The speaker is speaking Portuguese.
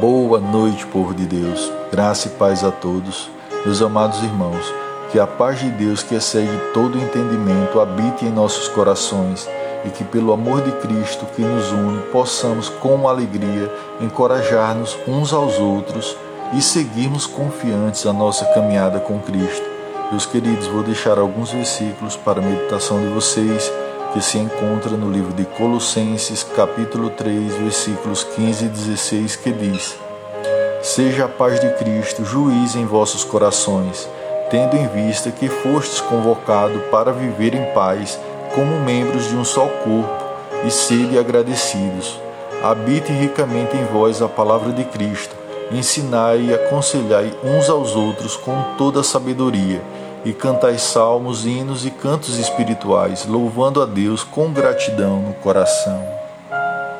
Boa noite, povo de Deus. Graça e paz a todos. Meus amados irmãos, que a paz de Deus, que excede todo entendimento, habite em nossos corações e que, pelo amor de Cristo que nos une, possamos, com alegria, encorajar-nos uns aos outros e seguirmos confiantes a nossa caminhada com Cristo. Meus queridos, vou deixar alguns versículos para a meditação de vocês que se encontra no livro de Colossenses, capítulo 3, versículos 15 e 16, que diz: Seja a paz de Cristo juiz em vossos corações, tendo em vista que fostes convocado para viver em paz, como membros de um só corpo, e sede agradecidos. Habite ricamente em vós a palavra de Cristo, ensinai e aconselhai uns aos outros com toda a sabedoria e cantai salmos, hinos e cantos espirituais, louvando a Deus com gratidão no coração.